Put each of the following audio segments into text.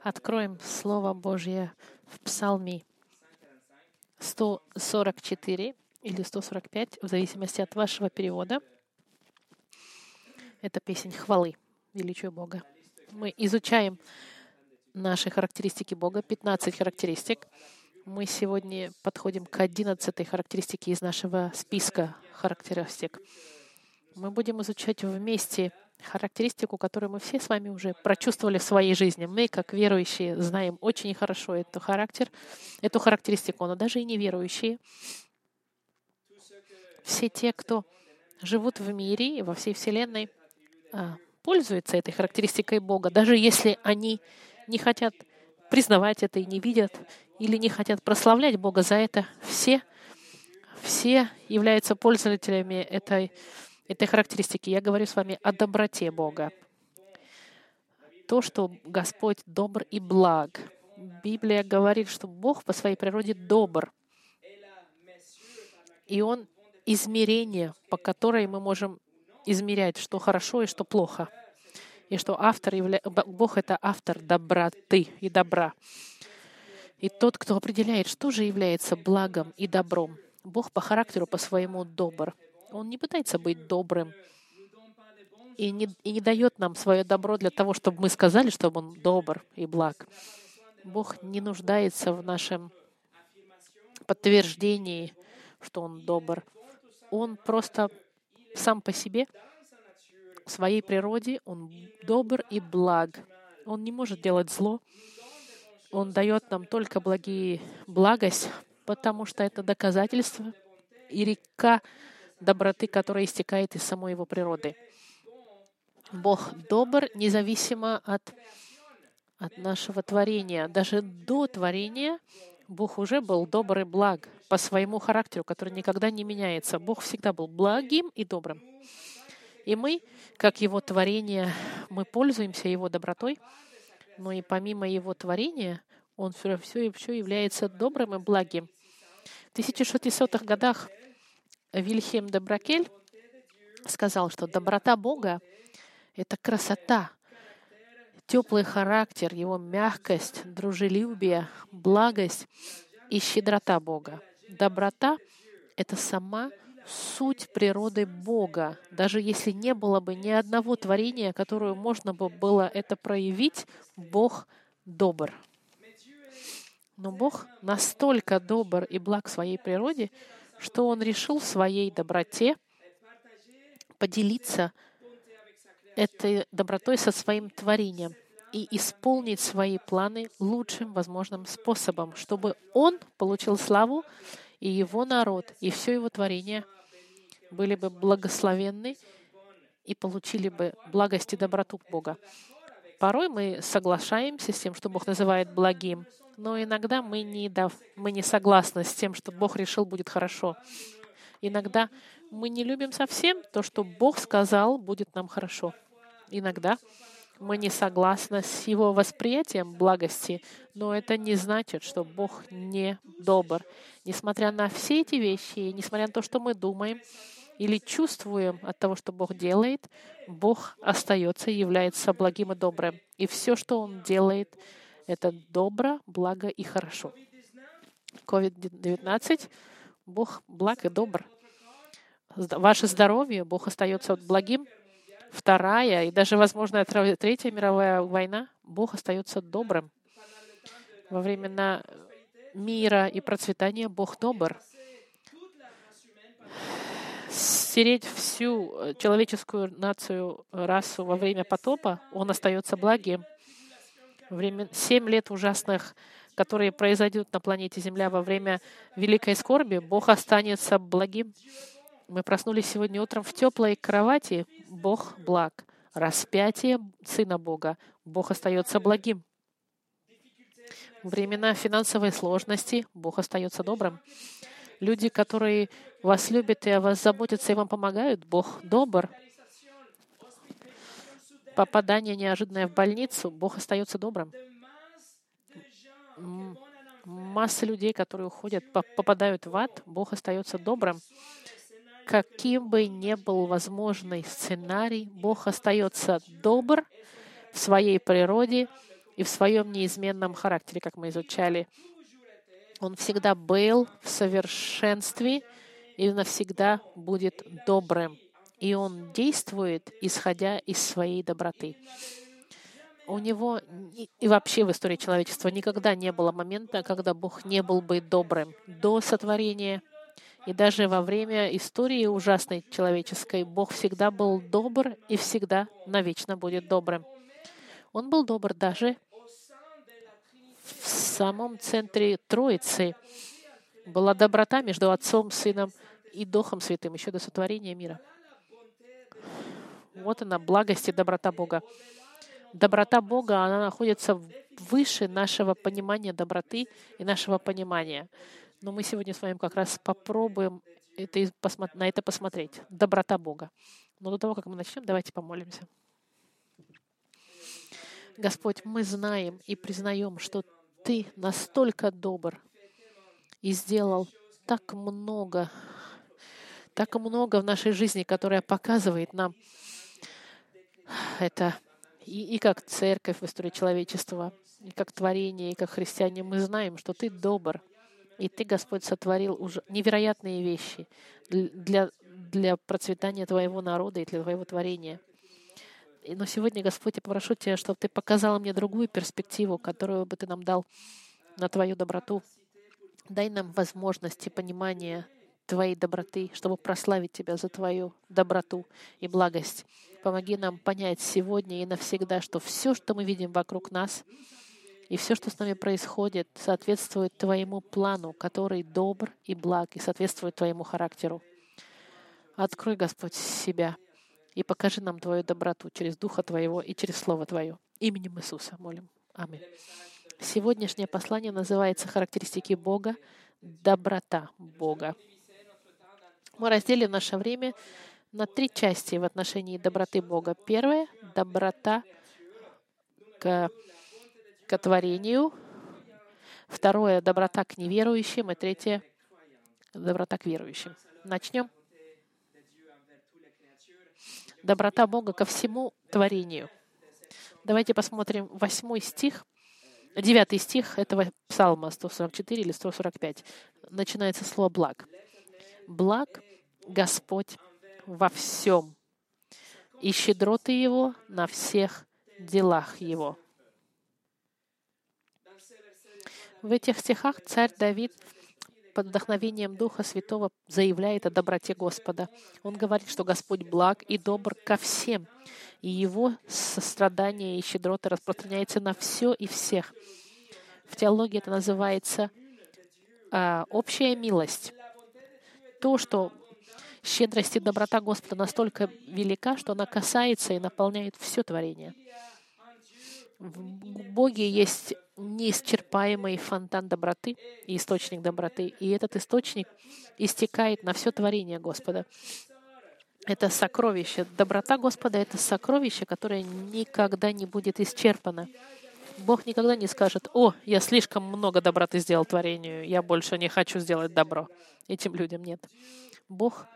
Откроем Слово Божье в Псалме 144 или 145, в зависимости от вашего перевода. Это песня хвалы, величию Бога. Мы изучаем наши характеристики Бога, 15 характеристик. Мы сегодня подходим к 11 характеристике из нашего списка характеристик. Мы будем изучать вместе характеристику, которую мы все с вами уже прочувствовали в своей жизни. Мы, как верующие, знаем очень хорошо эту характер, эту характеристику, но даже и неверующие, все те, кто живут в мире и во всей Вселенной, а, пользуются этой характеристикой Бога, даже если они не хотят признавать это и не видят, или не хотят прославлять Бога за это, все, все являются пользователями этой этой характеристики. Я говорю с вами о доброте Бога. То, что Господь добр и благ. Библия говорит, что Бог по своей природе добр. И Он измерение, по которой мы можем измерять, что хорошо и что плохо. И что автор явля... Бог — это автор доброты и добра. И тот, кто определяет, что же является благом и добром. Бог по характеру, по своему добр. Он не пытается быть добрым и не, и не дает нам свое добро для того, чтобы мы сказали, что Он добр и благ. Бог не нуждается в нашем подтверждении, что Он добр. Он просто сам по себе, в своей природе, Он добр и благ. Он не может делать зло. Он дает нам только благие благость, потому что это доказательство и река доброты, которая истекает из самой его природы. Бог добр независимо от, от нашего творения. Даже до творения Бог уже был добр и благ по своему характеру, который никогда не меняется. Бог всегда был благим и добрым. И мы, как Его творение, мы пользуемся Его добротой, но и помимо Его творения, Он все, все, все является добрым и благим. В 1600-х годах Вильхем де Бракель сказал, что доброта Бога — это красота, теплый характер, его мягкость, дружелюбие, благость и щедрота Бога. Доброта — это сама суть природы Бога. Даже если не было бы ни одного творения, которое можно бы было это проявить, Бог добр. Но Бог настолько добр и благ в своей природе, что он решил в своей доброте поделиться этой добротой со своим творением и исполнить свои планы лучшим возможным способом, чтобы он получил славу, и его народ, и все его творение были бы благословенны и получили бы благость и доброту Бога. Порой мы соглашаемся с тем, что Бог называет благим, но иногда мы не, дав, мы не согласны с тем, что Бог решил будет хорошо. Иногда мы не любим совсем то, что Бог сказал будет нам хорошо. Иногда мы не согласны с Его восприятием благости, но это не значит, что Бог не добр. Несмотря на все эти вещи, несмотря на то, что мы думаем, или чувствуем от того, что Бог делает, Бог остается и является благим и добрым. И все, что Он делает, это добро, благо и хорошо. COVID-19, Бог благ и добр. Ваше здоровье, Бог остается благим. Вторая и даже, возможно, Третья мировая война, Бог остается добрым. Во времена мира и процветания Бог добр стереть всю э, человеческую нацию, расу во время потопа, он остается благим. Время, семь лет ужасных, которые произойдут на планете Земля во время великой скорби, Бог останется благим. Мы проснулись сегодня утром в теплой кровати, Бог благ. Распятие Сына Бога, Бог остается благим. Времена финансовой сложности Бог остается добрым. Люди, которые вас любят и о вас заботятся и вам помогают, Бог добр. Попадание неожиданное в больницу, Бог остается добрым. Масса людей, которые уходят, попадают в ад, Бог остается добрым. Каким бы ни был возможный сценарий, Бог остается добр в своей природе и в своем неизменном характере, как мы изучали. Он всегда был в совершенстве и навсегда будет добрым. И он действует, исходя из своей доброты. У него и вообще в истории человечества никогда не было момента, когда Бог не был бы добрым. До сотворения и даже во время истории ужасной человеческой Бог всегда был добр и всегда навечно будет добрым. Он был добр даже в самом центре Троицы. Была доброта между Отцом, Сыном и Духом Святым еще до сотворения мира. Вот она, благость и доброта Бога. Доброта Бога, она находится выше нашего понимания доброты и нашего понимания. Но мы сегодня с вами как раз попробуем это, на это посмотреть. Доброта Бога. Но до того, как мы начнем, давайте помолимся. Господь, мы знаем и признаем, что Ты настолько добр и сделал так много, так много в нашей жизни, которая показывает нам это и, и как церковь в истории человечества, и как творение, и как христиане. Мы знаем, что Ты добр, и Ты, Господь, сотворил уже невероятные вещи для, для процветания Твоего народа и для Твоего творения. Но сегодня, Господь, я попрошу Тебя, чтобы Ты показал мне другую перспективу, которую бы Ты нам дал на Твою доброту. Дай нам возможности понимания Твоей доброты, чтобы прославить Тебя за Твою доброту и благость. Помоги нам понять сегодня и навсегда, что все, что мы видим вокруг нас, и все, что с нами происходит, соответствует Твоему плану, который добр и благ, и соответствует Твоему характеру. Открой, Господь, себя и покажи нам Твою доброту через Духа Твоего и через Слово Твое. Именем Иисуса молим. Аминь. Сегодняшнее послание называется «Характеристики Бога. Доброта Бога». Мы разделим наше время на три части в отношении доброты Бога. Первое — доброта к, к творению. Второе — доброта к неверующим. И третье — доброта к верующим. Начнем доброта Бога ко всему творению. Давайте посмотрим восьмой стих, девятый стих этого псалма 144 или 145. Начинается слово «благ». «Благ Господь во всем, и щедроты Его на всех делах Его». В этих стихах царь Давид под вдохновением Духа Святого заявляет о доброте Господа. Он говорит, что Господь благ и добр ко всем, и Его сострадание и щедрота распространяется на все и всех. В теологии это называется а, общая милость. То, что щедрость и доброта Господа настолько велика, что она касается и наполняет все творение. В Боге есть неисчерпаемый фонтан доброты и источник доброты. И этот источник истекает на все творение Господа. Это сокровище. Доброта Господа — это сокровище, которое никогда не будет исчерпано. Бог никогда не скажет, «О, я слишком много доброты сделал творению, я больше не хочу сделать добро». Этим людям нет. Бог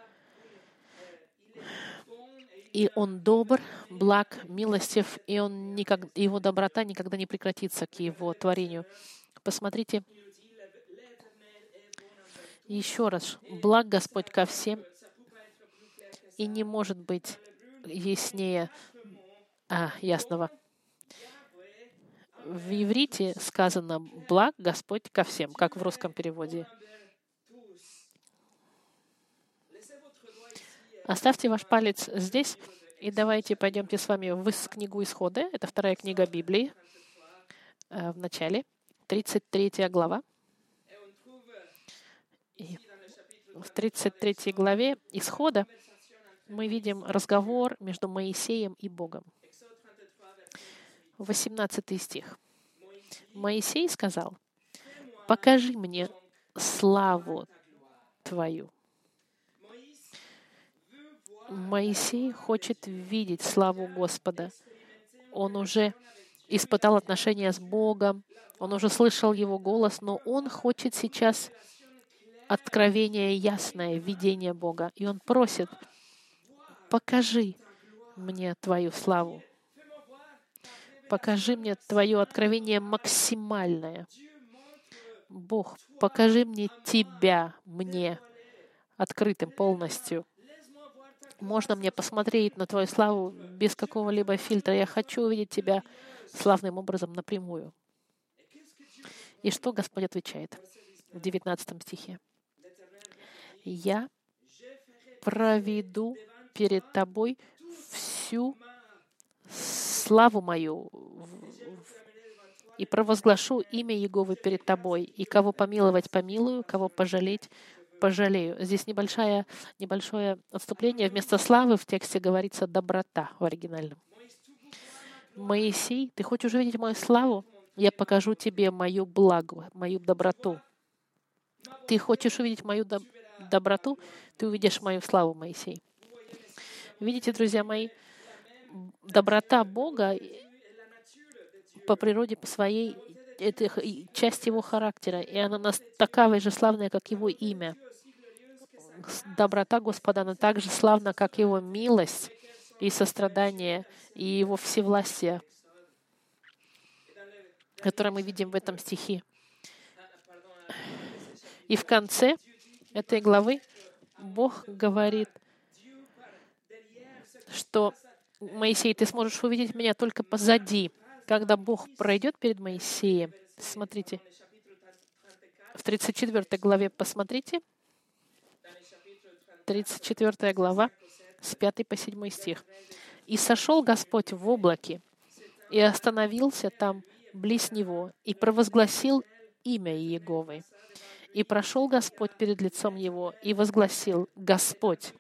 и Он добр, благ, милостив, и он никак, Его доброта никогда не прекратится к Его творению. Посмотрите еще раз. Благ Господь ко всем, и не может быть яснее а, ясного. В иврите сказано «благ Господь ко всем», как в русском переводе. Оставьте ваш палец здесь, и давайте пойдемте с вами в книгу Исхода. Это вторая книга Библии э, в начале, 33 глава. И в 33 главе Исхода мы видим разговор между Моисеем и Богом. 18 стих. Моисей сказал, «Покажи мне славу Твою». Моисей хочет видеть славу Господа. Он уже испытал отношения с Богом, он уже слышал Его голос, но он хочет сейчас откровение ясное, видение Бога. И он просит, покажи мне Твою славу. покажи мне Твое откровение максимальное. Бог, покажи мне Тебя, мне, открытым полностью. Можно мне посмотреть на Твою славу без какого-либо фильтра. Я хочу увидеть Тебя славным образом напрямую. И что Господь отвечает в 19 стихе? «Я проведу перед тобой всю славу мою и провозглашу имя Еговы перед тобой, и кого помиловать помилую, кого пожалеть пожалею. Здесь небольшое, небольшое отступление. Вместо славы в тексте говорится доброта в оригинальном. Моисей, ты хочешь увидеть мою славу? Я покажу тебе мою благо, мою доброту. Ты хочешь увидеть мою доб- доброту? Ты увидишь мою славу, Моисей. Видите, друзья мои, доброта Бога по природе, по своей, это часть его характера, и она такая же славная, как его имя. Доброта Господа, она так же славна, как его милость и сострадание, и его всевластие, которое мы видим в этом стихе. И в конце этой главы Бог говорит, что Моисей, ты сможешь увидеть меня только позади. Когда Бог пройдет перед Моисеем, смотрите, в 34 главе посмотрите, 34 глава, с 5 по 7 стих. «И сошел Господь в облаке, и остановился там близ него, и провозгласил имя Иеговы. И прошел Господь перед лицом его, и возгласил, Господь,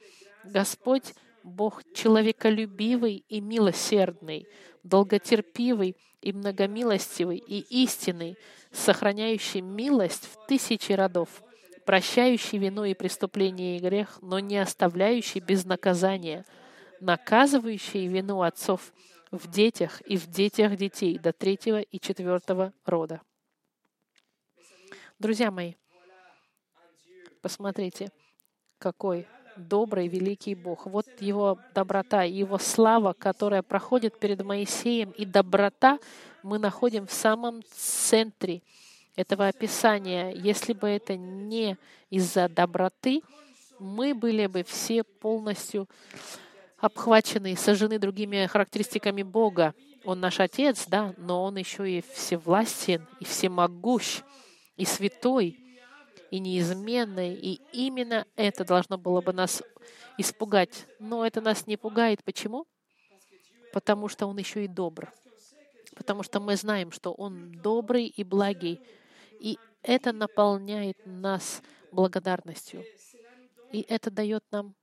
Господь, Бог человеколюбивый и милосердный, долготерпивый и многомилостивый и истинный, сохраняющий милость в тысячи родов, прощающий вину и преступление и грех, но не оставляющий без наказания, наказывающий вину отцов в детях и в детях детей до третьего и четвертого рода. Друзья мои, посмотрите, какой добрый, великий Бог. Вот его доброта, его слава, которая проходит перед Моисеем, и доброта мы находим в самом центре этого описания. Если бы это не из-за доброты, мы были бы все полностью обхвачены и сожжены другими характеристиками Бога. Он наш Отец, да, но Он еще и всевластен, и всемогущ, и святой, и неизменный. И именно это должно было бы нас испугать. Но это нас не пугает. Почему? Потому что Он еще и добр. Потому что мы знаем, что Он добрый и благий. И это наполняет нас благодарностью. И это дает нам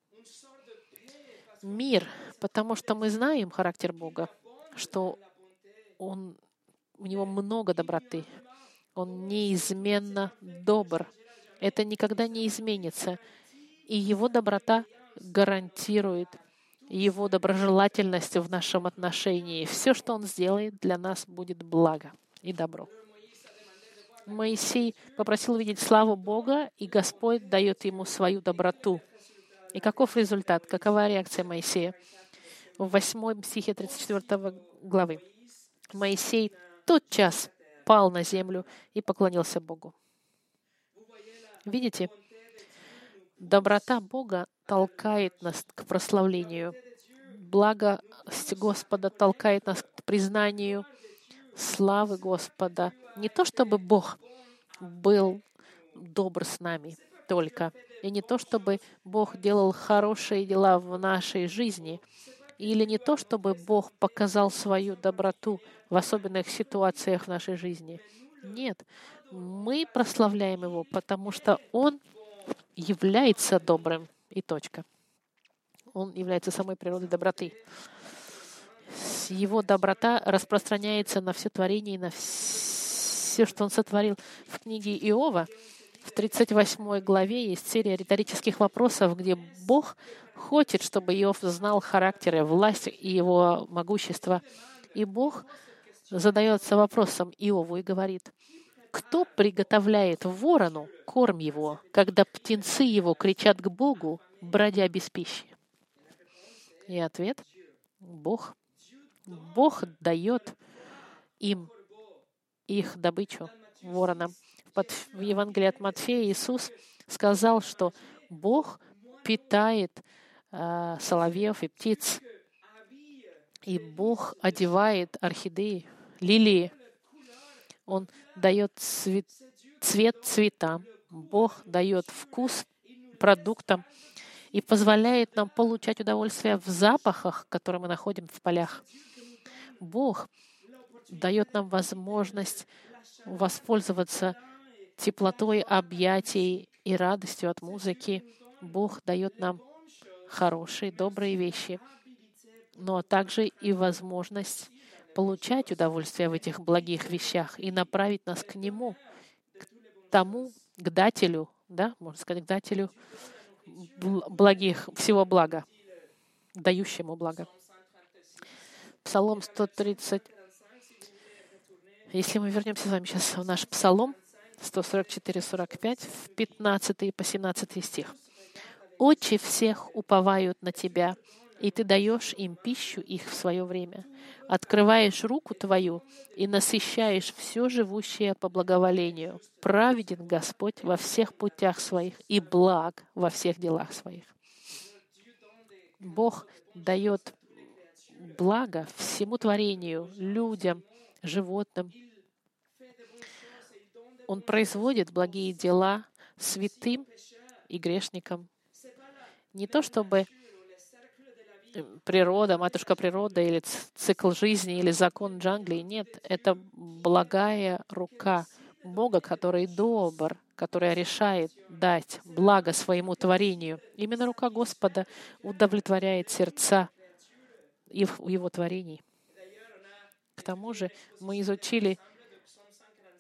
мир, потому что мы знаем характер Бога, что Он, у Него много доброты, Он неизменно добр. Это никогда не изменится. И Его доброта гарантирует Его доброжелательность в нашем отношении. Все, что Он сделает, для нас будет благо и добро. Моисей попросил видеть славу Бога, и Господь дает ему свою доброту. И каков результат? Какова реакция Моисея? В 8 стихе 34 главы. Моисей тотчас пал на землю и поклонился Богу. Видите, доброта Бога толкает нас к прославлению. Благость Господа толкает нас к признанию славы Господа. Не то, чтобы Бог был добр с нами только, и не то, чтобы Бог делал хорошие дела в нашей жизни, или не то, чтобы Бог показал свою доброту в особенных ситуациях в нашей жизни. Нет, мы прославляем Его, потому что Он является добрым, и точка. Он является самой природой доброты. Его доброта распространяется на все творение и на все, что Он сотворил в книге Иова. В 38 главе есть серия риторических вопросов, где Бог хочет, чтобы Иов знал характер и власть и его могущество. И Бог задается вопросом Иову и говорит, кто приготовляет ворону корм его, когда птенцы его кричат к Богу, бродя без пищи? И ответ — Бог. Бог дает им их добычу воронам. В Евангелии от Матфея Иисус сказал, что Бог питает э, соловьев и птиц, и Бог одевает орхидеи, лилии. Он дает цвет, цвет цветам, Бог дает вкус продуктам и позволяет нам получать удовольствие в запахах, которые мы находим в полях. Бог дает нам возможность воспользоваться теплотой объятий и радостью от музыки. Бог дает нам хорошие, добрые вещи, но также и возможность получать удовольствие в этих благих вещах и направить нас к Нему, к тому, к дателю, да, можно сказать, к дателю благих, всего блага, дающему благо. Псалом 130. Если мы вернемся с вами сейчас в наш псалом 144-45, в 15 по 17 стих. «Очи всех уповают на Тебя, и Ты даешь им пищу их в свое время. Открываешь руку Твою и насыщаешь все живущее по благоволению. Праведен Господь во всех путях своих и благ во всех делах своих». Бог дает благо всему творению, людям, животным. Он производит благие дела святым и грешникам. Не то чтобы э, природа, матушка природа или цикл жизни или закон джанглей. Нет, это благая рука Бога, который добр, который решает дать благо своему творению. Именно рука Господа удовлетворяет сердца и его творений. К тому же мы изучили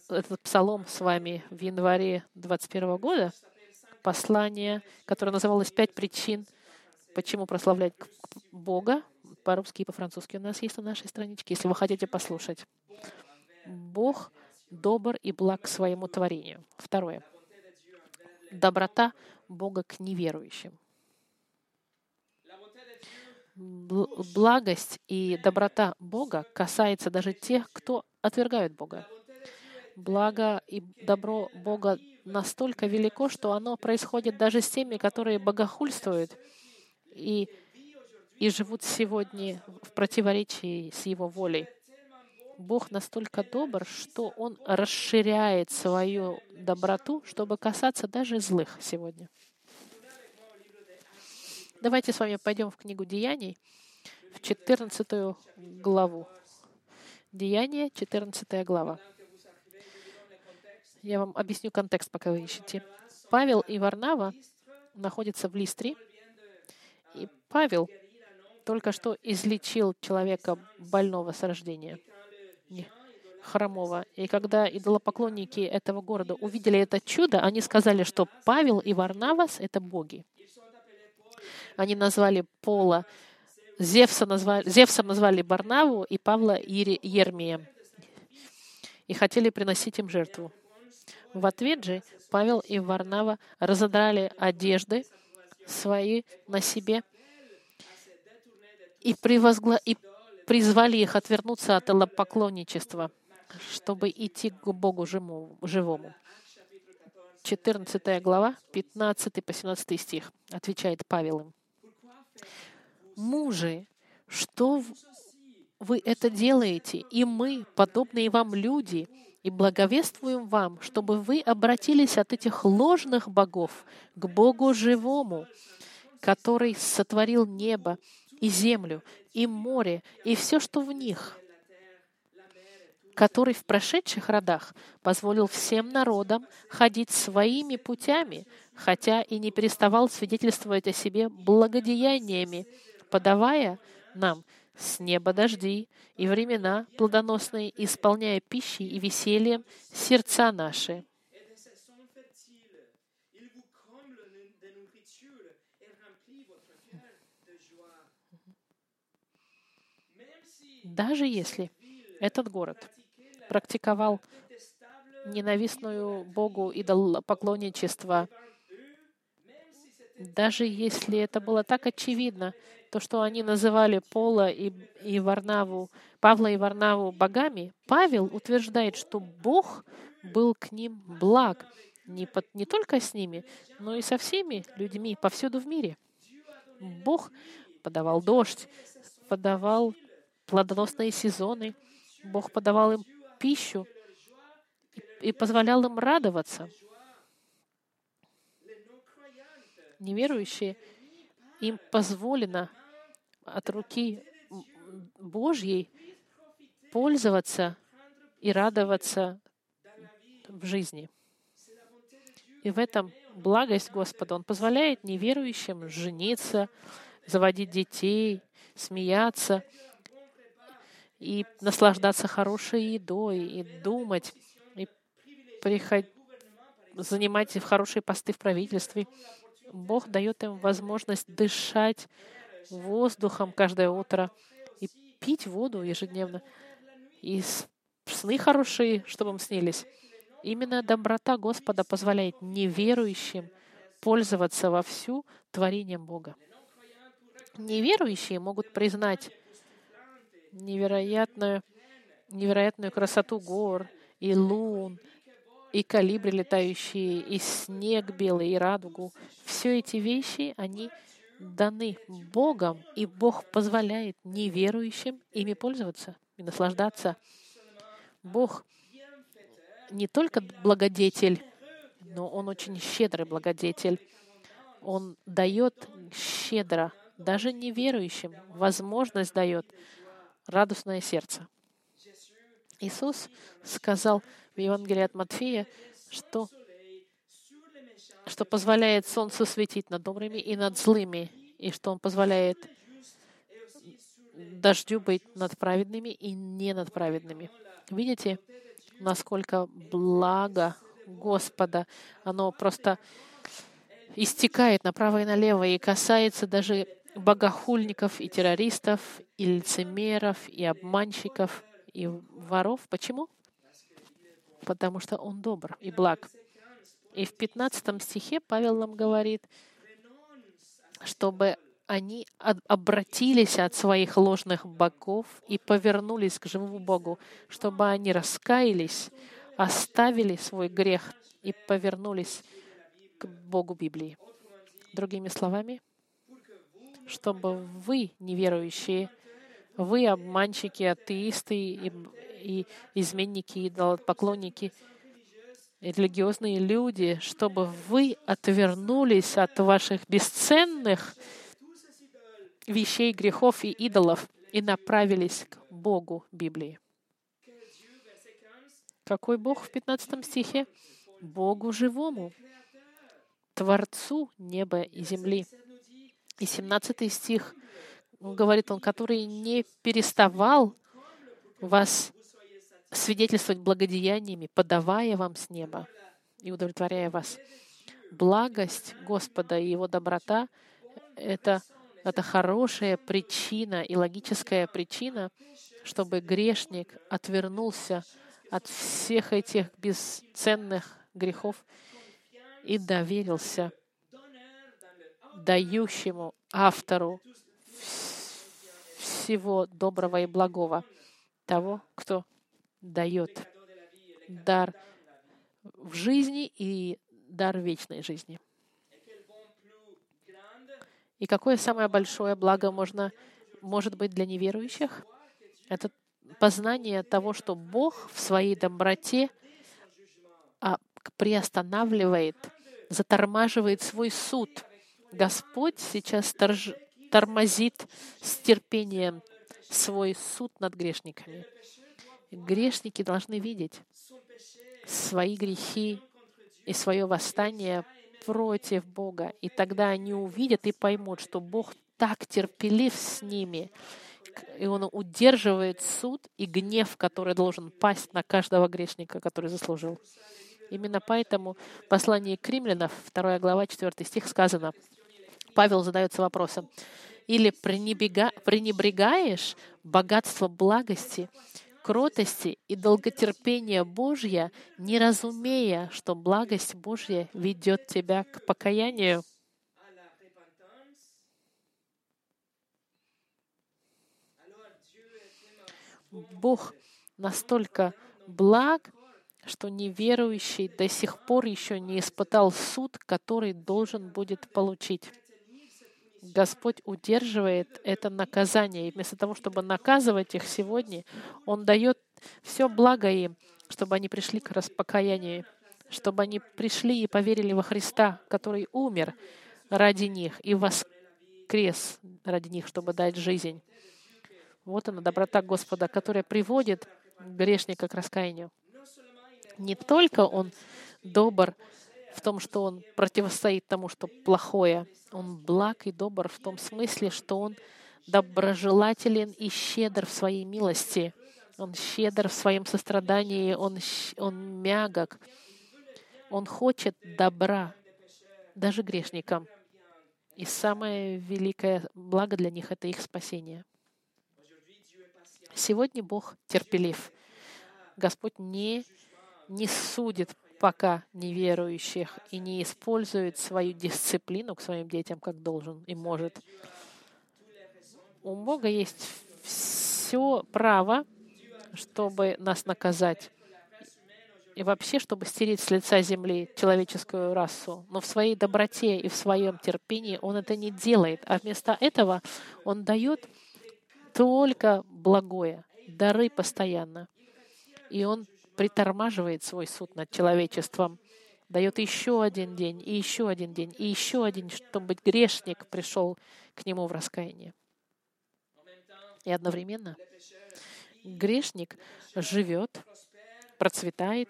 этот псалом с вами в январе 21 года, послание, которое называлось «Пять причин, почему прославлять Бога». По-русски и по-французски у нас есть на нашей страничке, если вы хотите послушать. Бог добр и благ к своему творению. Второе. Доброта Бога к неверующим благость и доброта Бога касается даже тех, кто отвергают Бога. Благо и добро Бога настолько велико, что оно происходит даже с теми, которые богохульствуют и, и живут сегодня в противоречии с Его волей. Бог настолько добр, что Он расширяет свою доброту, чтобы касаться даже злых сегодня. Давайте с вами пойдем в книгу Деяний, в 14 главу. Деяния, 14 глава. Я вам объясню контекст, пока вы ищете. Павел и Варнава находятся в Листре, и Павел только что излечил человека больного с рождения, хромого. И когда идолопоклонники этого города увидели это чудо, они сказали, что Павел и Варнавас — это боги. Они назвали Пола Зевса назвали, Зевсом назвали Барнаву и Павла Ермия и хотели приносить им жертву. В ответ же Павел и Варнава разодрали одежды свои на себе и, превозгла... и призвали их отвернуться от поклонничества, чтобы идти к Богу живому. 14 глава, 15 по 17 стих, отвечает Павел им. Мужи, что вы это делаете, и мы, подобные вам люди, и благовествуем вам, чтобы вы обратились от этих ложных богов к Богу живому, который сотворил небо и землю, и море, и все, что в них, который в прошедших родах позволил всем народам ходить своими путями, хотя и не переставал свидетельствовать о себе благодеяниями, подавая нам с неба дожди и времена плодоносные, исполняя пищей и весельем сердца наши. Даже если этот город практиковал ненавистную Богу идолопоклонничество, Даже если это было так очевидно, то, что они называли Пола и, и Варнаву, Павла и Варнаву богами, Павел утверждает, что Бог был к ним благ, не, под, не только с ними, но и со всеми людьми повсюду в мире. Бог подавал дождь, подавал плодоносные сезоны, Бог подавал им пищу и, позволял им радоваться. Неверующие, им позволено от руки Божьей пользоваться и радоваться в жизни. И в этом благость Господа. Он позволяет неверующим жениться, заводить детей, смеяться и наслаждаться хорошей едой, и думать, и приходить, занимать хорошие посты в правительстве. Бог дает им возможность дышать воздухом каждое утро и пить воду ежедневно. И сны хорошие, чтобы им снились. Именно доброта Господа позволяет неверующим пользоваться вовсю творением Бога. Неверующие могут признать невероятную, невероятную красоту гор и лун, и калибри летающие, и снег белый, и радугу. Все эти вещи, они даны Богом, и Бог позволяет неверующим ими пользоваться и наслаждаться. Бог не только благодетель, но Он очень щедрый благодетель. Он дает щедро, даже неверующим, возможность дает радостное сердце. Иисус сказал в Евангелии от Матфея, что, что позволяет солнцу светить над добрыми и над злыми, и что Он позволяет дождю быть над праведными и не над праведными. Видите, насколько благо Господа, оно просто истекает направо и налево и касается даже богохульников и террористов, и лицемеров, и обманщиков, и воров. Почему? Потому что Он добр и благ. И в 15 стихе Павел нам говорит, чтобы они обратились от своих ложных богов и повернулись к живому Богу, чтобы они раскаялись, оставили свой грех и повернулись к Богу Библии. Другими словами, чтобы вы, неверующие, вы, обманщики, атеисты и, и изменники, идолопоклонники, религиозные люди, чтобы вы отвернулись от ваших бесценных вещей, грехов и идолов и направились к Богу Библии. Какой Бог в 15 стихе? Богу живому, Творцу неба и земли. И 17 стих говорит он, который не переставал вас свидетельствовать благодеяниями, подавая вам с неба и удовлетворяя вас. Благость Господа и Его доброта — это это хорошая причина и логическая причина, чтобы грешник отвернулся от всех этих бесценных грехов и доверился дающему автору всего доброго и благого, того, кто дает дар в жизни и дар вечной жизни. И какое самое большое благо можно, может быть для неверующих? Это познание того, что Бог в своей доброте а, приостанавливает, затормаживает свой суд. Господь сейчас торж, тормозит с терпением свой суд над грешниками. Грешники должны видеть свои грехи и свое восстание против Бога. И тогда они увидят и поймут, что Бог так терпелив с ними, и Он удерживает суд и гнев, который должен пасть на каждого грешника, который заслужил. Именно поэтому в послании к римлянам, 2 глава, 4 стих сказано, Павел задается вопросом. Или пренебрегаешь богатство благости, кротости и долготерпения Божья, не разумея, что благость Божья ведет тебя к покаянию. Бог настолько благ, что неверующий до сих пор еще не испытал суд, который должен будет получить. Господь удерживает это наказание. И вместо того, чтобы наказывать их сегодня, Он дает все благо им, чтобы они пришли к распокаянию, чтобы они пришли и поверили во Христа, который умер ради них и воскрес ради них, чтобы дать жизнь. Вот она, доброта Господа, которая приводит грешника к раскаянию. Не только Он добр в том, что Он противостоит тому, что плохое. Он благ и добр в том смысле, что Он доброжелателен и щедр в своей милости. Он щедр в своем сострадании, он, он мягок. Он хочет добра даже грешникам. И самое великое благо для них — это их спасение. Сегодня Бог терпелив. Господь не, не судит пока неверующих и не использует свою дисциплину к своим детям, как должен и может. У Бога есть все право, чтобы нас наказать и вообще, чтобы стереть с лица земли человеческую расу. Но в своей доброте и в своем терпении он это не делает, а вместо этого он дает только благое, дары постоянно. И он притормаживает свой суд над человечеством, дает еще один день, и еще один день, и еще один, чтобы грешник пришел к нему в раскаяние. И одновременно грешник живет, процветает,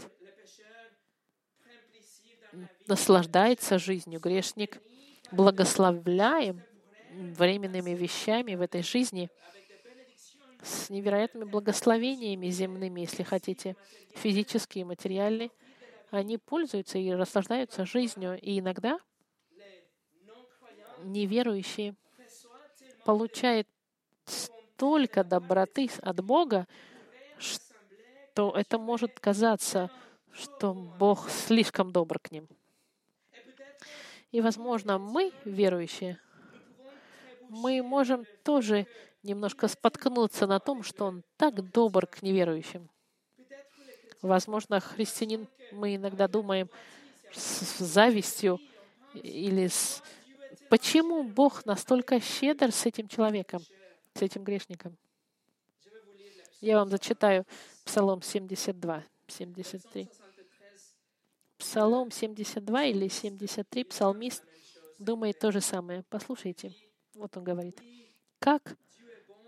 наслаждается жизнью. Грешник благословляем временными вещами в этой жизни — с невероятными благословениями земными, если хотите, физические материальные, они пользуются и наслаждаются жизнью. И иногда неверующие получают столько доброты от Бога, что это может казаться, что Бог слишком добр к ним. И, возможно, мы, верующие, мы можем тоже немножко споткнуться на том, что он так добр к неверующим. Возможно, христианин, мы иногда думаем с завистью или с... Почему Бог настолько щедр с этим человеком, с этим грешником? Я вам зачитаю Псалом 72, 73. Псалом 72 или 73, псалмист думает то же самое. Послушайте, вот он говорит. «Как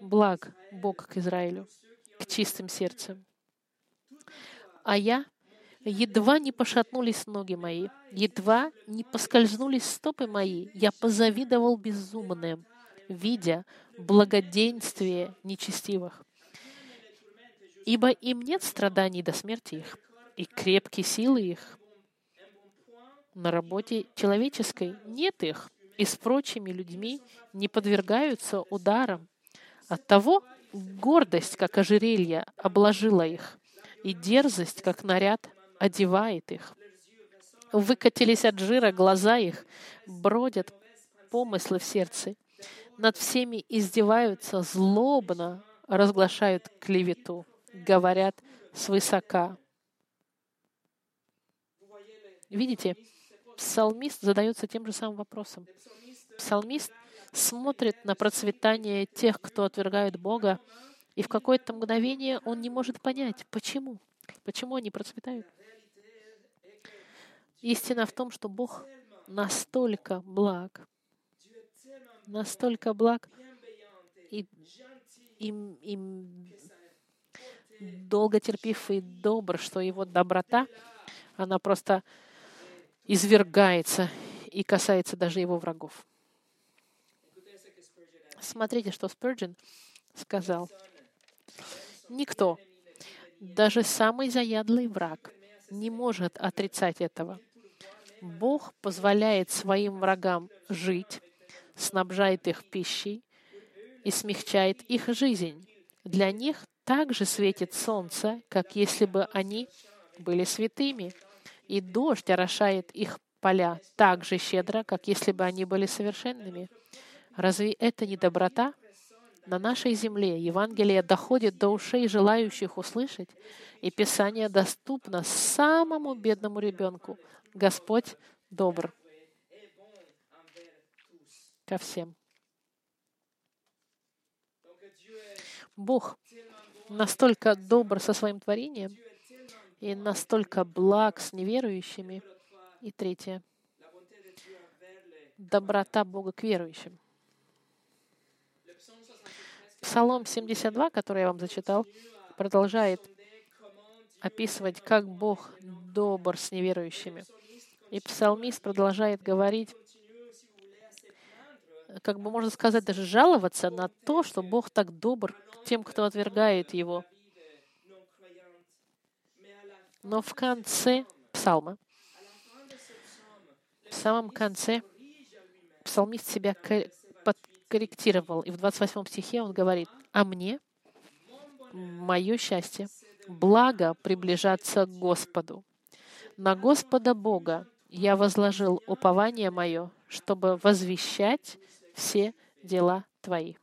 благ Бог к Израилю, к чистым сердцем. А я едва не пошатнулись ноги мои, едва не поскользнулись стопы мои. Я позавидовал безумным, видя благоденствие нечестивых. Ибо им нет страданий до смерти их, и крепкие силы их. На работе человеческой нет их, и с прочими людьми не подвергаются ударам. Оттого гордость, как ожерелье, обложила их, и дерзость, как наряд, одевает их. Выкатились от жира глаза их, бродят помыслы в сердце. Над всеми издеваются злобно, разглашают клевету, говорят свысока. Видите, псалмист задается тем же самым вопросом. Псалмист смотрит на процветание тех, кто отвергает Бога, и в какое-то мгновение он не может понять, почему. Почему они процветают? Истина в том, что Бог настолько благ, настолько благ и, и, и долго и добр, что его доброта, она просто извергается и касается даже его врагов. Смотрите, что Спurgeon сказал. Никто, даже самый заядлый враг, не может отрицать этого. Бог позволяет своим врагам жить, снабжает их пищей и смягчает их жизнь. Для них также светит солнце, как если бы они были святыми, и дождь орошает их поля так же щедро, как если бы они были совершенными. Разве это не доброта? на нашей земле Евангелие доходит до ушей желающих услышать, и Писание доступно самому бедному ребенку. Господь добр ко всем. Бог настолько добр со своим творением и настолько благ с неверующими. И третье. Доброта Бога к верующим. Псалом 72, который я вам зачитал, продолжает описывать, как Бог добр с неверующими. И псалмист продолжает говорить, как бы можно сказать, даже жаловаться на то, что Бог так добр к тем, кто отвергает Его. Но в конце псалма, в самом конце, псалмист себя подкорректировал. И в 28 стихе он говорит, «А мне, мое счастье, благо приближаться к Господу. На Господа Бога я возложил упование мое, чтобы возвещать все дела Твои».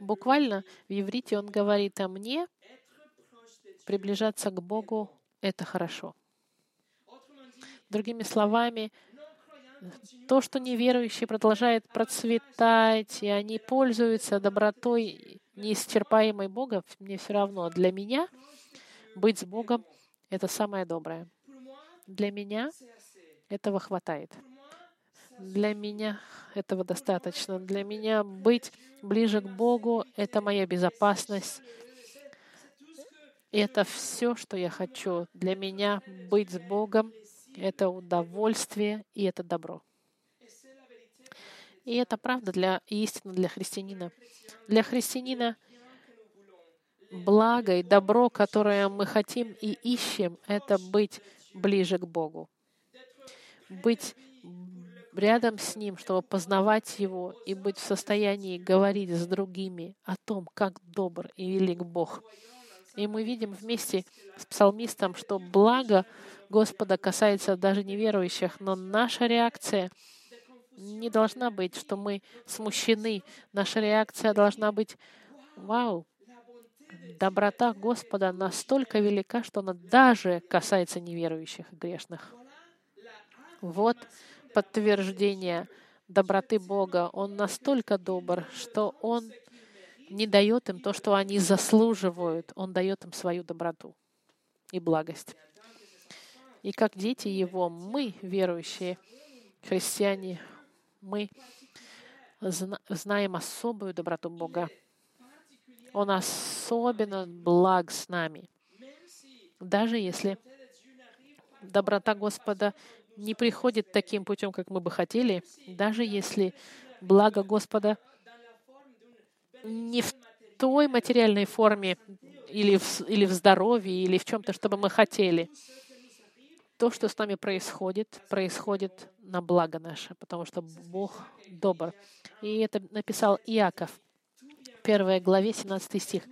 Буквально в иврите он говорит о мне, приближаться к Богу — это хорошо. Другими словами, то, что неверующие продолжают процветать, и они пользуются добротой неисчерпаемой Бога, мне все равно. Для меня быть с Богом — это самое доброе. Для меня этого хватает. Для меня этого достаточно. Для меня быть ближе к Богу — это моя безопасность. И это все, что я хочу. Для меня быть с Богом — это удовольствие и это добро. И это правда для истины для христианина. Для христианина благо и добро, которое мы хотим и ищем, это быть ближе к Богу. Быть рядом с Ним, чтобы познавать Его и быть в состоянии говорить с другими о том, как добр и велик Бог. И мы видим вместе с псалмистом, что благо Господа касается даже неверующих, но наша реакция не должна быть, что мы смущены. Наша реакция должна быть «Вау, доброта Господа настолько велика, что она даже касается неверующих и грешных». Вот подтверждение доброты Бога. Он настолько добр, что Он не дает им то, что они заслуживают. Он дает им свою доброту и благость. И как дети Его, мы, верующие христиане, мы знаем особую доброту Бога. Он особенно благ с нами. Даже если доброта Господа не приходит таким путем, как мы бы хотели, даже если благо Господа не в той материальной форме или в, или в здоровье, или в чем-то, чтобы мы хотели. То, что с нами происходит, происходит на благо наше, потому что Бог добр. И это написал Иаков, 1 главе, 17 стих.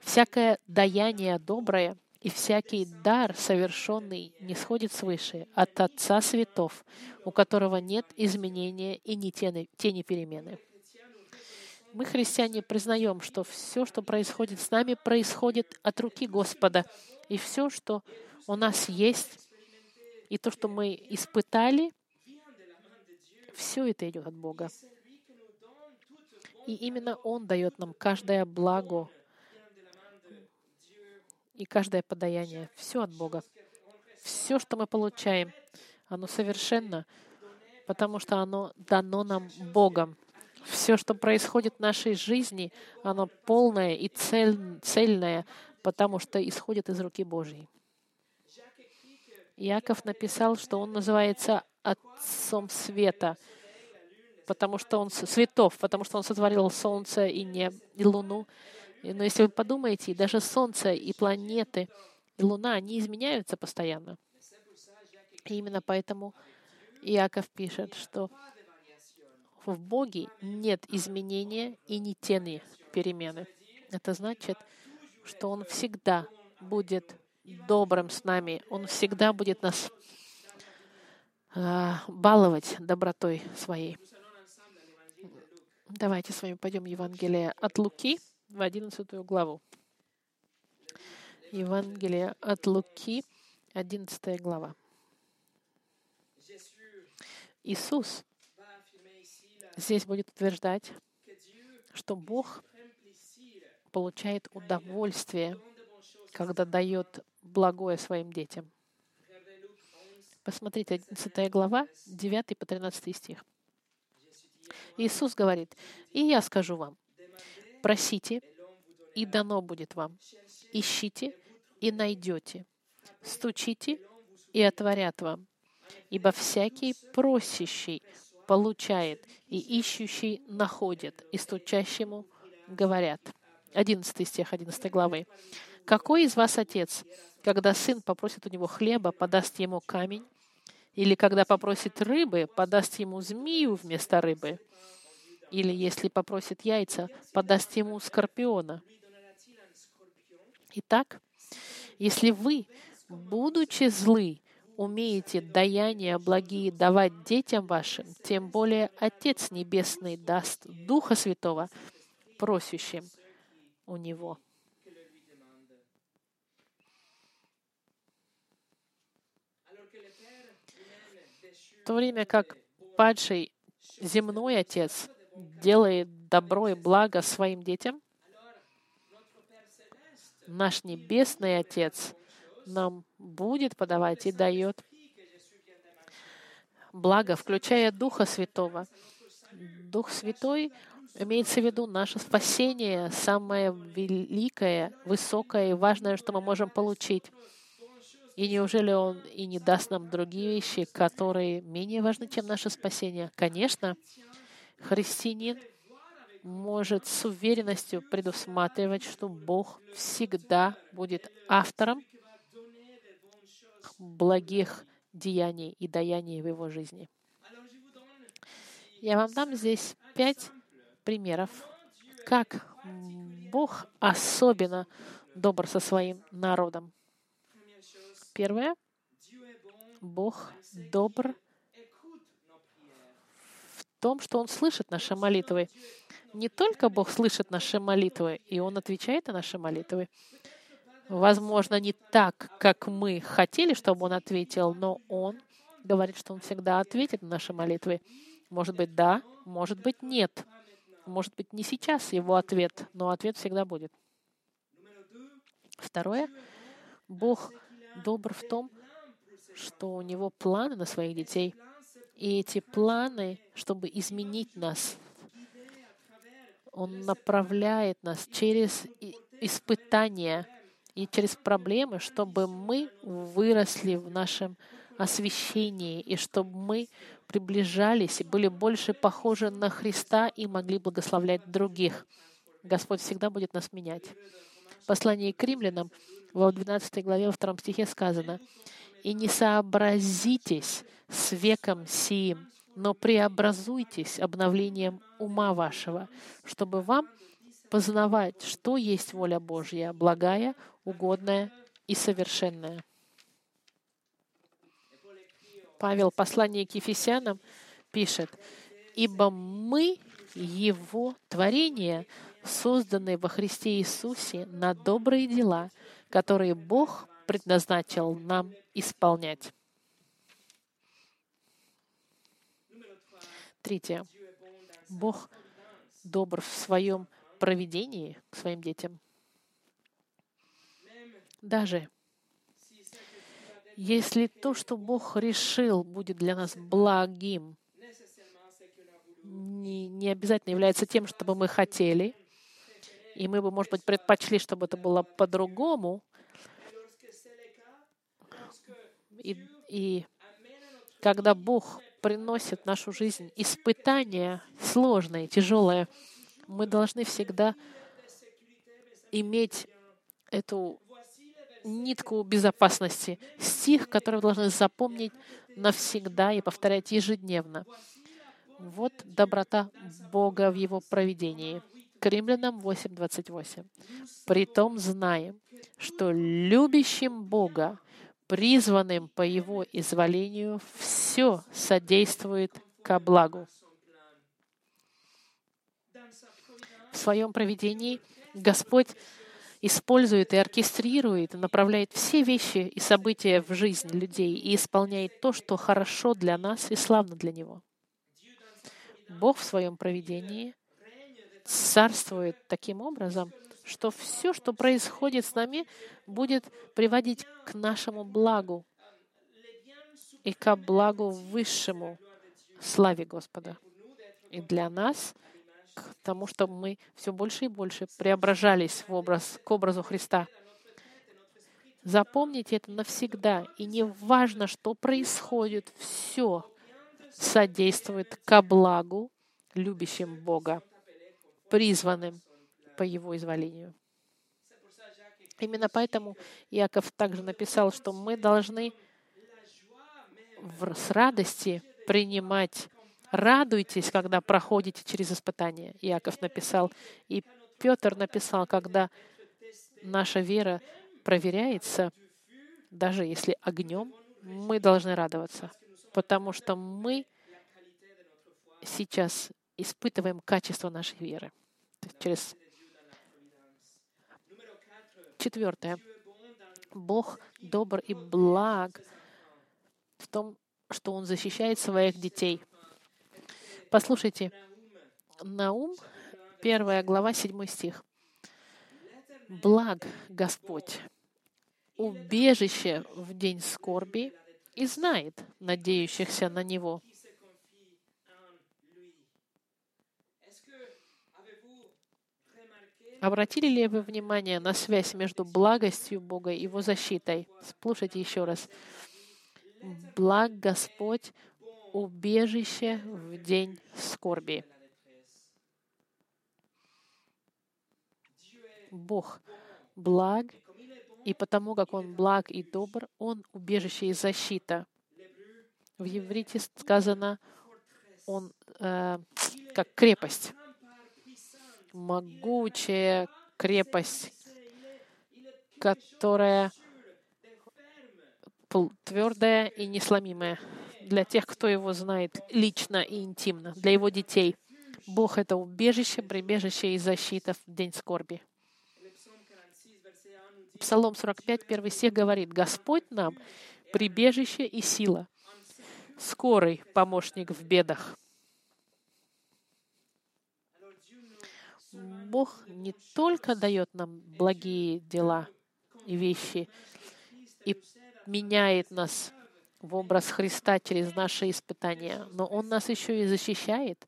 «Всякое даяние доброе и всякий дар, совершенный, не сходит свыше от Отца Светов, у которого нет изменения и ни тени, тени перемены». Мы, христиане, признаем, что все, что происходит с нами, происходит от руки Господа. И все, что у нас есть, и то, что мы испытали, все это идет от Бога. И именно Он дает нам каждое благо и каждое подаяние. Все от Бога. Все, что мы получаем, оно совершенно, потому что оно дано нам Богом. Все, что происходит в нашей жизни, оно полное и цель, цельное, потому что исходит из руки Божьей. Яков написал, что он называется Отцом Света, потому что он светов, потому что он сотворил Солнце и небо, и Луну. Но если вы подумаете, даже Солнце и планеты, и Луна, они изменяются постоянно. И именно поэтому Иаков пишет, что в Боге нет изменения и не тени перемены. Это значит, что Он всегда будет добрым с нами. Он всегда будет нас э, баловать добротой своей. Давайте с вами пойдем Евангелие от Луки в 11 главу. Евангелие от Луки, 11 глава. Иисус здесь будет утверждать, что Бог получает удовольствие, когда дает благое своим детям. Посмотрите, 11 глава, 9 по 13 стих. Иисус говорит, «И я скажу вам, просите, и дано будет вам. Ищите, и найдете. Стучите, и отворят вам. Ибо всякий просящий получает, и ищущий находит, и стучащему говорят». 11 стих 11 главы. «Какой из вас отец, когда сын попросит у него хлеба, подаст ему камень? Или когда попросит рыбы, подаст ему змею вместо рыбы? Или если попросит яйца, подаст ему скорпиона? Итак, если вы, будучи злы, умеете даяния благие давать детям вашим, тем более Отец Небесный даст Духа Святого просящим у Него. В то время как падший земной Отец делает добро и благо своим детям, наш Небесный Отец нам будет подавать и дает благо, включая Духа Святого. Дух Святой имеется в виду наше спасение, самое великое, высокое и важное, что мы можем получить. И неужели Он и не даст нам другие вещи, которые менее важны, чем наше спасение? Конечно, христианин может с уверенностью предусматривать, что Бог всегда будет автором благих деяний и даяний в его жизни. Я вам дам здесь пять примеров, как Бог особенно добр со своим народом. Первое. Бог добр в том, что Он слышит наши молитвы. Не только Бог слышит наши молитвы, и Он отвечает на наши молитвы. Возможно, не так, как мы хотели, чтобы Он ответил, но Он говорит, что Он всегда ответит на наши молитвы. Может быть, да, может быть, нет. Может быть, не сейчас его ответ, но ответ всегда будет. Второе. Бог добр в том, что у него планы на своих детей. И эти планы, чтобы изменить нас, Он направляет нас через испытания и через проблемы, чтобы мы выросли в нашем освящении, и чтобы мы приближались и были больше похожи на Христа и могли благословлять других. Господь всегда будет нас менять. В послании к римлянам во 12 главе, во 2 стихе сказано, «И не сообразитесь с веком сиим, но преобразуйтесь обновлением ума вашего, чтобы вам познавать, что есть воля Божья, благая, угодная и совершенная». Павел, послание к Ефесянам, пишет, «Ибо мы Его творение, созданные во Христе Иисусе на добрые дела, которые Бог предназначил нам исполнять». Третье. Бог добр в своем проведении к своим детям. Даже если то, что Бог решил, будет для нас благим, не, не обязательно является тем, чтобы мы хотели, и мы бы, может быть, предпочли, чтобы это было по-другому, и, и когда Бог приносит в нашу жизнь испытания сложные, тяжелые, мы должны всегда иметь эту нитку безопасности, стих, который вы должны запомнить навсегда и повторять ежедневно. Вот доброта Бога в Его проведении. К римлянам 8.28. «Притом знаем, что любящим Бога, призванным по Его изволению, все содействует ко благу». В своем проведении Господь использует и оркестрирует, направляет все вещи и события в жизнь людей и исполняет то, что хорошо для нас и славно для Него. Бог в своем проведении царствует таким образом, что все, что происходит с нами, будет приводить к нашему благу и к благу высшему славе Господа. И для нас — к тому, чтобы мы все больше и больше преображались в образ, к образу Христа. Запомните это навсегда. И не важно, что происходит, все содействует ко благу любящим Бога, призванным по Его изволению. Именно поэтому Яков также написал, что мы должны с радости принимать Радуйтесь, когда проходите через испытания. Иаков написал. И Петр написал, когда наша вера проверяется, даже если огнем, мы должны радоваться, потому что мы сейчас испытываем качество нашей веры. Через Четвертое. Бог добр и благ в том, что Он защищает своих детей — Послушайте, Наум, первая глава, седьмой стих. «Благ Господь, убежище в день скорби и знает надеющихся на Него». Обратили ли вы внимание на связь между благостью Бога и Его защитой? Слушайте еще раз. Благ Господь, убежище в день скорби. Бог благ, и потому как Он благ и добр, Он убежище и защита. В еврите сказано, Он э, как крепость, могучая крепость, которая твердая и несломимая для тех, кто его знает лично и интимно, для его детей. Бог — это убежище, прибежище и защита в день скорби. Псалом 45, первый стих говорит, «Господь нам — прибежище и сила, скорый помощник в бедах». Бог не только дает нам благие дела и вещи и меняет нас в образ Христа через наши испытания, но Он нас еще и защищает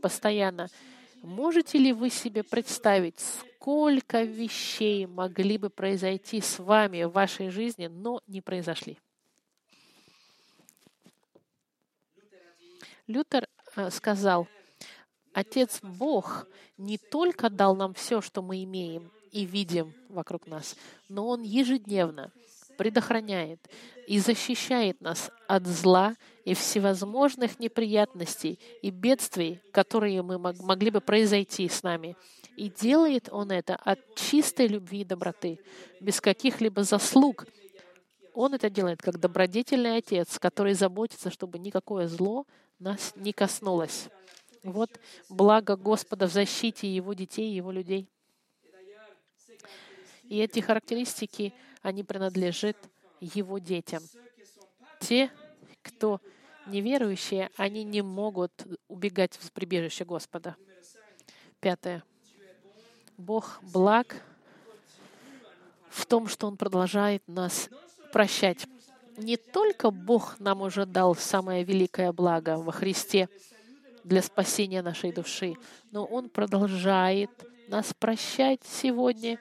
постоянно. Можете ли вы себе представить, сколько вещей могли бы произойти с вами в вашей жизни, но не произошли? Лютер э, сказал, Отец Бог не только дал нам все, что мы имеем и видим вокруг нас, но Он ежедневно предохраняет и защищает нас от зла и всевозможных неприятностей и бедствий, которые мы могли бы произойти с нами. И делает Он это от чистой любви и доброты, без каких-либо заслуг. Он это делает как добродетельный Отец, который заботится, чтобы никакое зло нас не коснулось. Вот благо Господа в защите Его детей и Его людей. И эти характеристики, они принадлежат Его детям. Те, кто неверующие, они не могут убегать в прибежище Господа. Пятое. Бог благ в том, что Он продолжает нас прощать. Не только Бог нам уже дал самое великое благо во Христе для спасения нашей души, но Он продолжает нас прощать сегодня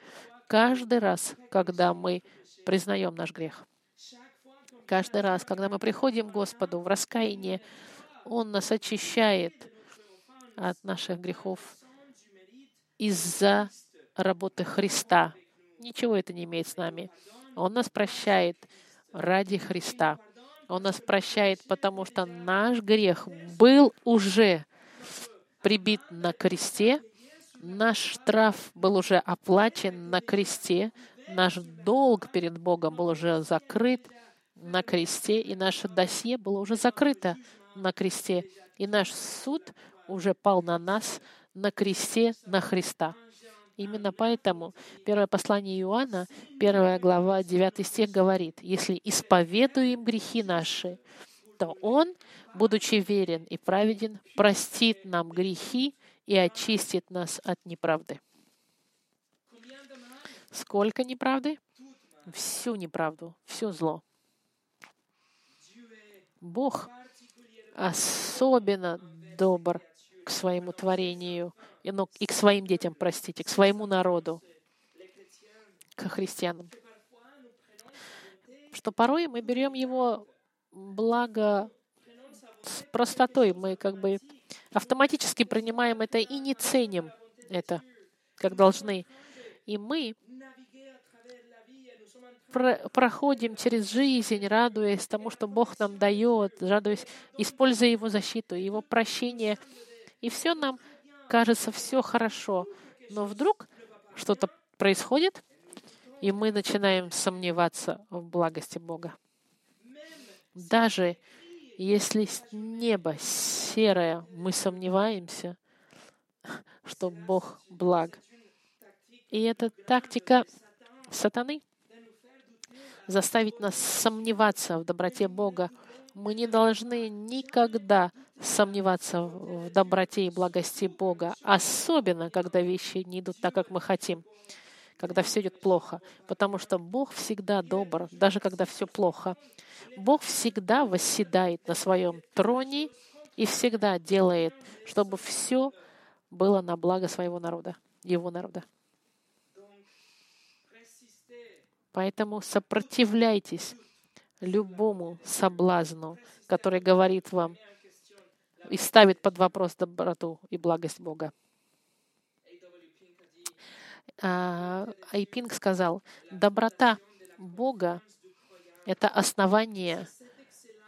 каждый раз, когда мы признаем наш грех. Каждый раз, когда мы приходим к Господу в раскаянии, Он нас очищает от наших грехов из-за работы Христа. Ничего это не имеет с нами. Он нас прощает ради Христа. Он нас прощает, потому что наш грех был уже прибит на кресте, Наш штраф был уже оплачен на кресте, наш долг перед Богом был уже закрыт на кресте, и наше досье было уже закрыто на кресте, и наш суд уже пал на нас на кресте на Христа. Именно поэтому первое послание Иоанна, первая глава, 9 стих говорит, «Если исповедуем грехи наши, то Он, будучи верен и праведен, простит нам грехи и очистит нас от неправды». Сколько неправды? Всю неправду, все зло. Бог особенно добр к своему творению ну, и к своим детям, простите, к своему народу, к христианам. Что порой мы берем его благо с простотой. Мы как бы автоматически принимаем это и не ценим это, как должны. И мы про проходим через жизнь, радуясь тому, что Бог нам дает, радуясь, используя Его защиту, Его прощение. И все нам кажется, все хорошо. Но вдруг что-то происходит, и мы начинаем сомневаться в благости Бога. Даже если небо серое, мы сомневаемся, что Бог благ. И это тактика сатаны заставить нас сомневаться в доброте Бога. Мы не должны никогда сомневаться в доброте и благости Бога, особенно когда вещи не идут так, как мы хотим, когда все идет плохо, потому что Бог всегда добр, даже когда все плохо. Бог всегда восседает на своем троне и всегда делает, чтобы все было на благо своего народа, его народа. Поэтому сопротивляйтесь любому соблазну, который говорит вам и ставит под вопрос доброту и благость Бога. А, Айпинг сказал, доброта Бога — это основание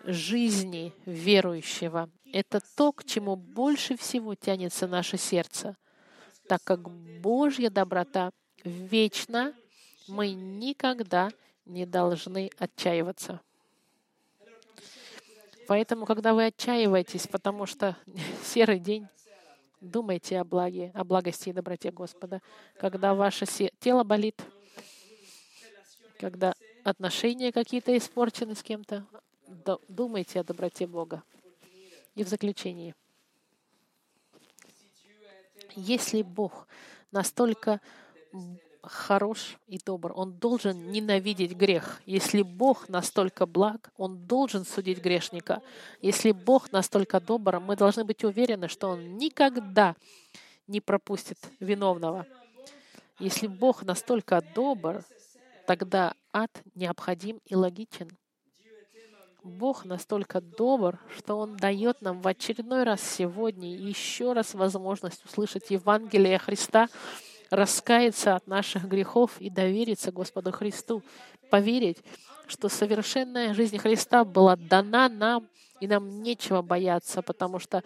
жизни верующего. Это то, к чему больше всего тянется наше сердце, так как Божья доброта вечна мы никогда не должны отчаиваться. Поэтому, когда вы отчаиваетесь, потому что серый день, думайте о благе, о благости и доброте Господа. Когда ваше тело болит, когда отношения какие-то испорчены с кем-то, думайте о доброте Бога. И в заключении, если Бог настолько хорош и добр. Он должен ненавидеть грех. Если Бог настолько благ, Он должен судить грешника. Если Бог настолько добр, мы должны быть уверены, что Он никогда не пропустит виновного. Если Бог настолько добр, тогда ад необходим и логичен. Бог настолько добр, что Он дает нам в очередной раз сегодня еще раз возможность услышать Евангелие Христа, раскаяться от наших грехов и довериться Господу Христу, поверить, что совершенная жизнь Христа была дана нам, и нам нечего бояться, потому что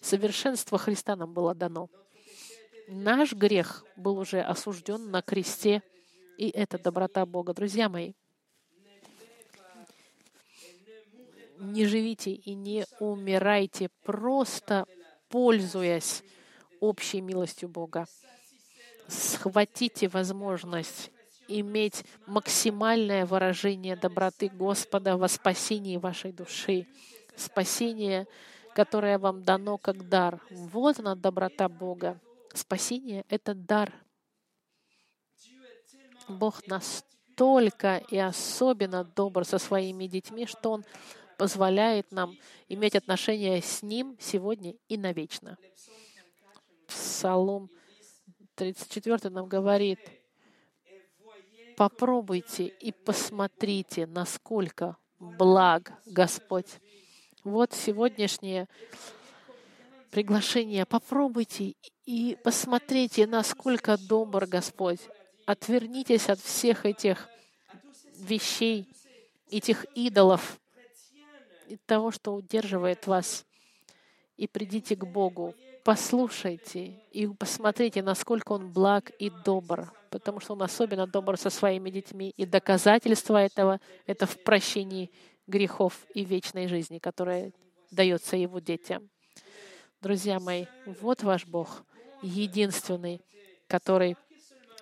совершенство Христа нам было дано. Наш грех был уже осужден на кресте, и это доброта Бога. Друзья мои, не живите и не умирайте, просто пользуясь общей милостью Бога схватите возможность иметь максимальное выражение доброты Господа во спасении вашей души, спасение, которое вам дано как дар. Вот она доброта Бога. Спасение — это дар. Бог настолько и особенно добр со своими детьми, что Он позволяет нам иметь отношения с Ним сегодня и навечно. Псалом 34 нам говорит, попробуйте и посмотрите, насколько благ Господь. Вот сегодняшнее приглашение. Попробуйте и посмотрите, насколько добр Господь. Отвернитесь от всех этих вещей, этих идолов, и того, что удерживает вас, и придите к Богу послушайте и посмотрите, насколько Он благ и добр, потому что Он особенно добр со своими детьми. И доказательство этого — это в прощении грехов и вечной жизни, которая дается Его детям. Друзья мои, вот ваш Бог. единственный, который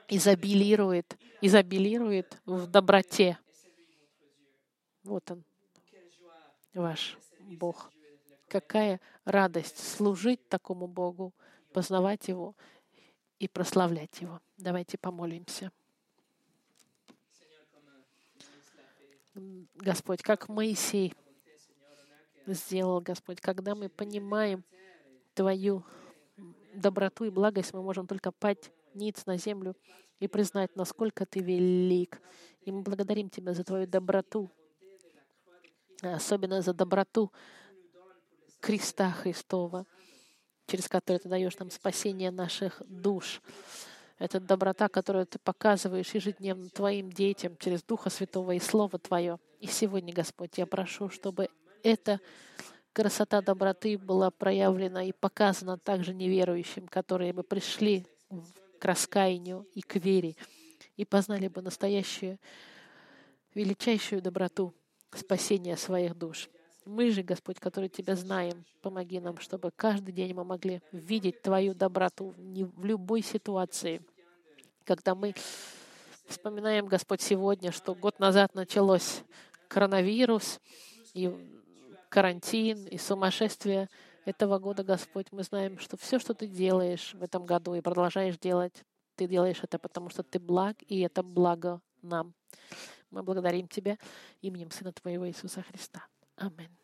изобилирует, изобилирует в доброте. Вот он, ваш Бог. Какая радость служить такому Богу, познавать Его и прославлять Его. Давайте помолимся. Господь, как Моисей сделал, Господь, когда мы понимаем Твою доброту и благость, мы можем только пать ниц на землю и признать, насколько Ты велик. И мы благодарим Тебя за Твою доброту, особенно за доброту креста Христова, через который Ты даешь нам спасение наших душ. Это доброта, которую Ты показываешь ежедневно Твоим детям через Духа Святого и Слово Твое. И сегодня, Господь, я прошу, чтобы эта красота доброты была проявлена и показана также неверующим, которые бы пришли к раскаянию и к вере и познали бы настоящую, величайшую доброту спасения своих душ. Мы же, Господь, которые Тебя знаем, помоги нам, чтобы каждый день мы могли видеть Твою доброту в любой ситуации. Когда мы вспоминаем, Господь, сегодня, что год назад началось коронавирус и карантин и сумасшествие этого года, Господь, мы знаем, что все, что Ты делаешь в этом году и продолжаешь делать, Ты делаешь это, потому что Ты благ, и это благо нам. Мы благодарим Тебя именем Сына Твоего Иисуса Христа. Аминь.